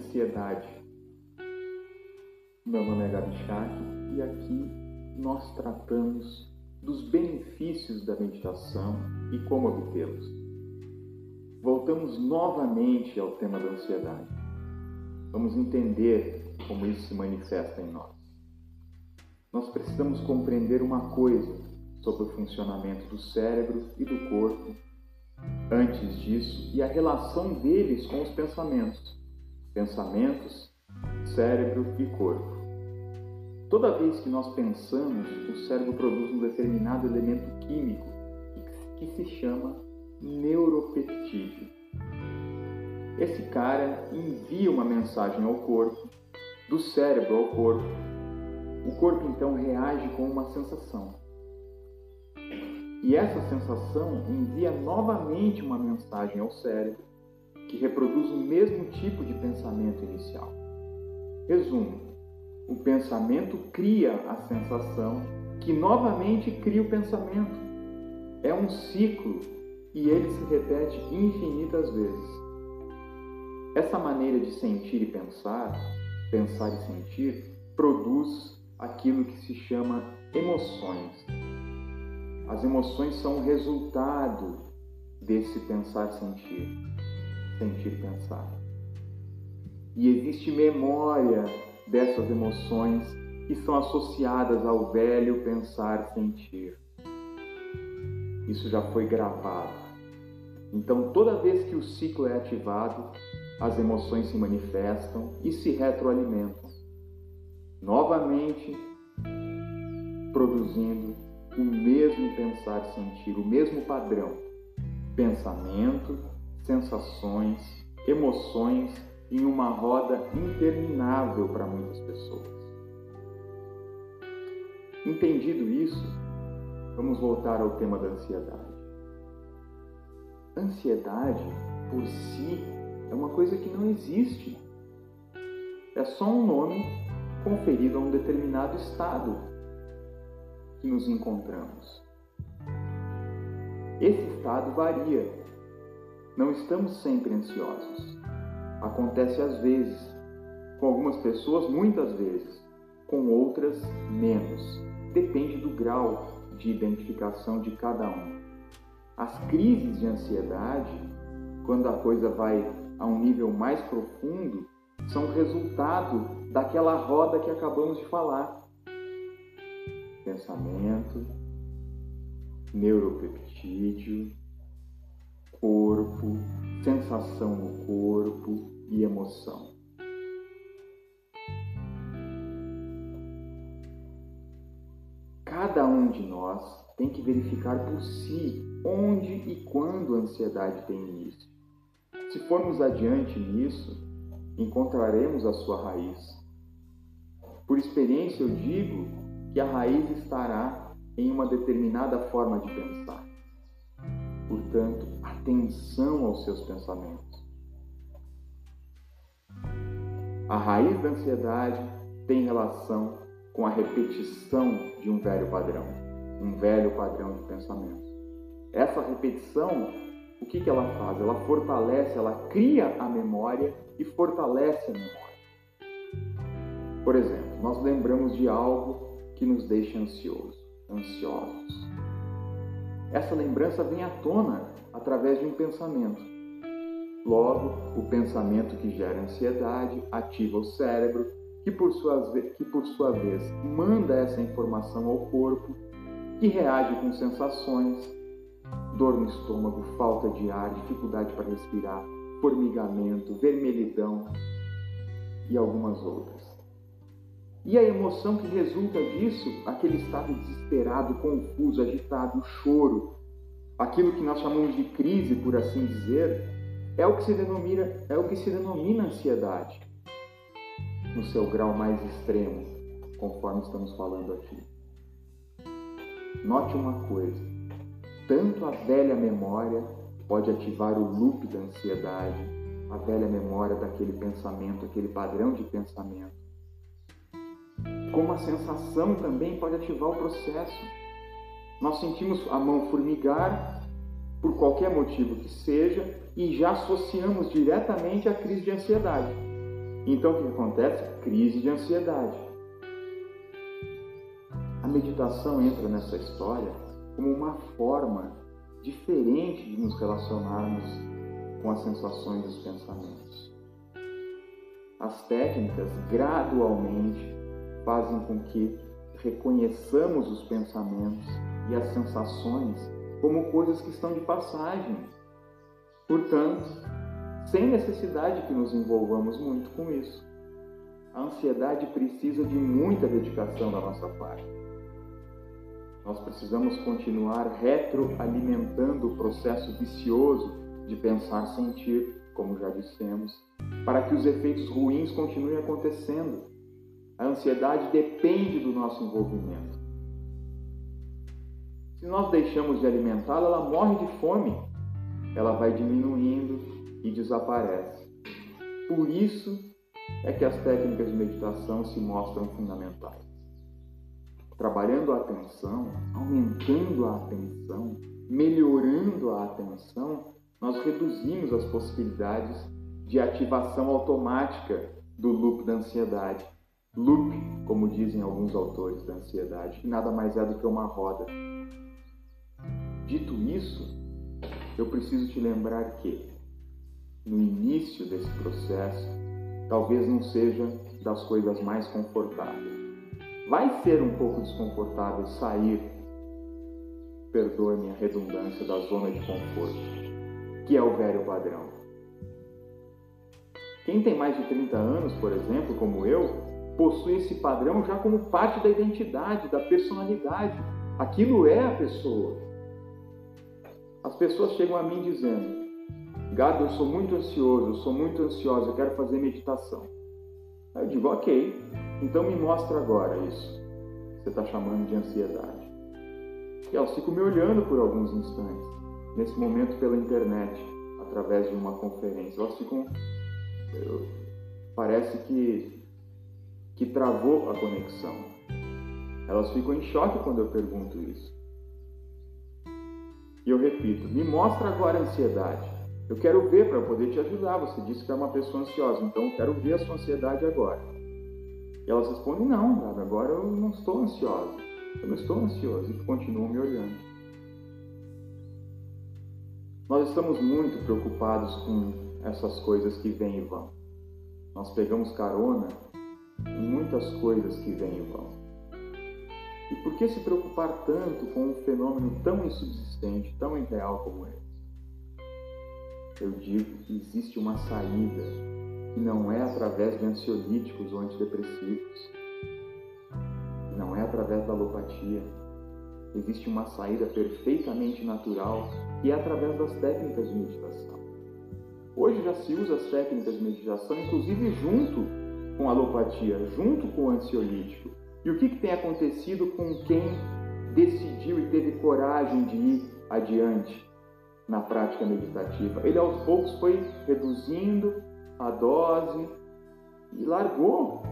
ansiedade. Meu nome é Gabi Schack e aqui nós tratamos dos benefícios da meditação e como obtê-los. Voltamos novamente ao tema da ansiedade. Vamos entender como isso se manifesta em nós. Nós precisamos compreender uma coisa sobre o funcionamento do cérebro e do corpo antes disso e a relação deles com os pensamentos. Pensamentos, cérebro e corpo. Toda vez que nós pensamos, o cérebro produz um determinado elemento químico que se chama neuropeptídeo. Esse cara envia uma mensagem ao corpo, do cérebro ao corpo. O corpo então reage com uma sensação. E essa sensação envia novamente uma mensagem ao cérebro, que reproduz o mesmo tipo de pensamento inicial. Resumo: o pensamento cria a sensação, que novamente cria o pensamento. É um ciclo e ele se repete infinitas vezes. Essa maneira de sentir e pensar, pensar e sentir, produz aquilo que se chama emoções. As emoções são o resultado desse pensar-sentir, sentir-pensar. E existe memória dessas emoções que são associadas ao velho pensar-sentir. Isso já foi gravado. Então, toda vez que o ciclo é ativado, as emoções se manifestam e se retroalimentam, novamente produzindo o mesmo pensar sentir, o mesmo padrão. Pensamento, sensações, emoções em uma roda interminável para muitas pessoas. Entendido isso, vamos voltar ao tema da ansiedade. Ansiedade, por si, é uma coisa que não existe. É só um nome conferido a um determinado estado que nos encontramos. Esse estado varia. Não estamos sempre ansiosos. Acontece às vezes, com algumas pessoas muitas vezes, com outras menos. Depende do grau de identificação de cada um. As crises de ansiedade, quando a coisa vai a um nível mais profundo, são resultado daquela roda que acabamos de falar pensamento, neuropeptídeo, corpo, sensação no corpo e emoção. Cada um de nós tem que verificar por si onde e quando a ansiedade tem início. Se formos adiante nisso, encontraremos a sua raiz. Por experiência, eu digo que a raiz estará em uma determinada forma de pensar. Portanto, atenção aos seus pensamentos. A raiz da ansiedade tem relação com a repetição de um velho padrão, um velho padrão de pensamento. Essa repetição, o que, que ela faz? Ela fortalece, ela cria a memória e fortalece a memória. Por exemplo, nós lembramos de algo que nos deixa ansioso, ansiosos. Essa lembrança vem à tona através de um pensamento. Logo, o pensamento que gera ansiedade ativa o cérebro, que por, sua, que por sua vez manda essa informação ao corpo, que reage com sensações, dor no estômago, falta de ar, dificuldade para respirar, formigamento, vermelhidão e algumas outras. E a emoção que resulta disso, aquele estado desesperado, confuso, agitado, choro, aquilo que nós chamamos de crise, por assim dizer, é o que se denomina, é o que se denomina ansiedade, no seu grau mais extremo, conforme estamos falando aqui. Note uma coisa: tanto a velha memória pode ativar o loop da ansiedade, a velha memória daquele pensamento, aquele padrão de pensamento como a sensação também pode ativar o processo. Nós sentimos a mão formigar por qualquer motivo que seja e já associamos diretamente à crise de ansiedade. Então o que acontece? Crise de ansiedade. A meditação entra nessa história como uma forma diferente de nos relacionarmos com as sensações e os pensamentos. As técnicas gradualmente fazem com que reconheçamos os pensamentos e as sensações como coisas que estão de passagem. Portanto, sem necessidade que nos envolvamos muito com isso. A ansiedade precisa de muita dedicação da nossa parte. Nós precisamos continuar retroalimentando o processo vicioso de pensar sentir, como já dissemos, para que os efeitos ruins continuem acontecendo. A ansiedade depende do nosso envolvimento. Se nós deixamos de alimentá-la, ela morre de fome. Ela vai diminuindo e desaparece. Por isso é que as técnicas de meditação se mostram fundamentais. Trabalhando a atenção, aumentando a atenção, melhorando a atenção, nós reduzimos as possibilidades de ativação automática do loop da ansiedade. Loop, como dizem alguns autores da ansiedade, que nada mais é do que uma roda. Dito isso, eu preciso te lembrar que, no início desse processo, talvez não seja das coisas mais confortáveis. Vai ser um pouco desconfortável sair, perdoe-me a redundância, da zona de conforto, que é o velho padrão. Quem tem mais de 30 anos, por exemplo, como eu, possui esse padrão já como parte da identidade, da personalidade. Aquilo é a pessoa. As pessoas chegam a mim dizendo: Gado, eu sou muito ansioso, eu sou muito ansiosa, eu quero fazer meditação. Aí eu digo: Ok, então me mostra agora isso. Você está chamando de ansiedade. E elas ficam me olhando por alguns instantes, nesse momento pela internet, através de uma conferência. Elas ficam. Eu, parece que, que travou a conexão. Elas ficam em choque quando eu pergunto isso. E eu repito: me mostra agora a ansiedade. Eu quero ver para poder te ajudar. Você disse que é uma pessoa ansiosa, então eu quero ver a sua ansiedade agora. E elas respondem: Não, agora eu não estou ansiosa. Eu não estou ansiosa. E continuam me olhando. Nós estamos muito preocupados com essas coisas que vêm e vão. Nós pegamos carona em muitas coisas que vêm e vão. E por que se preocupar tanto com um fenômeno tão insubsistente, tão irreal como esse? Eu digo que existe uma saída que não é através de ansiolíticos ou antidepressivos, não é através da alopatia. Existe uma saída perfeitamente natural e é através das técnicas de meditação. Hoje já se usa as técnicas de meditação, inclusive junto com alopatia, junto com o ansiolítico. E o que, que tem acontecido com quem decidiu e teve coragem de ir adiante na prática meditativa? Ele aos poucos foi reduzindo a dose e largou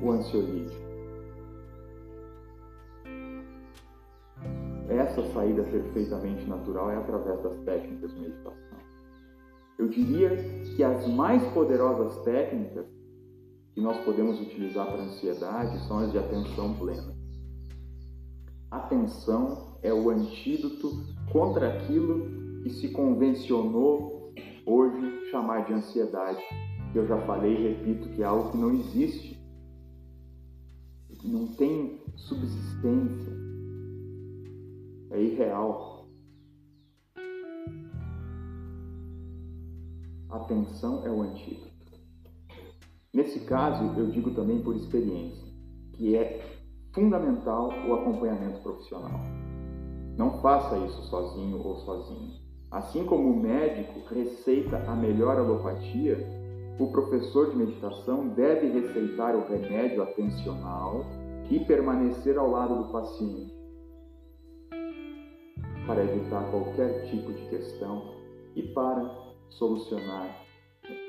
o ansiolítico. Essa saída perfeitamente natural é através das técnicas de meditação. Eu diria que as mais poderosas técnicas que nós podemos utilizar para a ansiedade são as de atenção plena. Atenção é o antídoto contra aquilo que se convencionou hoje chamar de ansiedade. Eu já falei e repito que é algo que não existe, não tem subsistência, é irreal. Atenção é o antídoto. Nesse caso, eu digo também por experiência, que é fundamental o acompanhamento profissional. Não faça isso sozinho ou sozinho. Assim como o médico receita a melhor alopatia, o professor de meditação deve receitar o remédio atencional e permanecer ao lado do paciente para evitar qualquer tipo de questão e para solucionar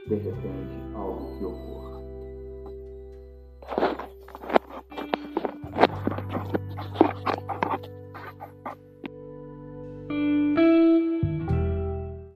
de repente algo que ocorra.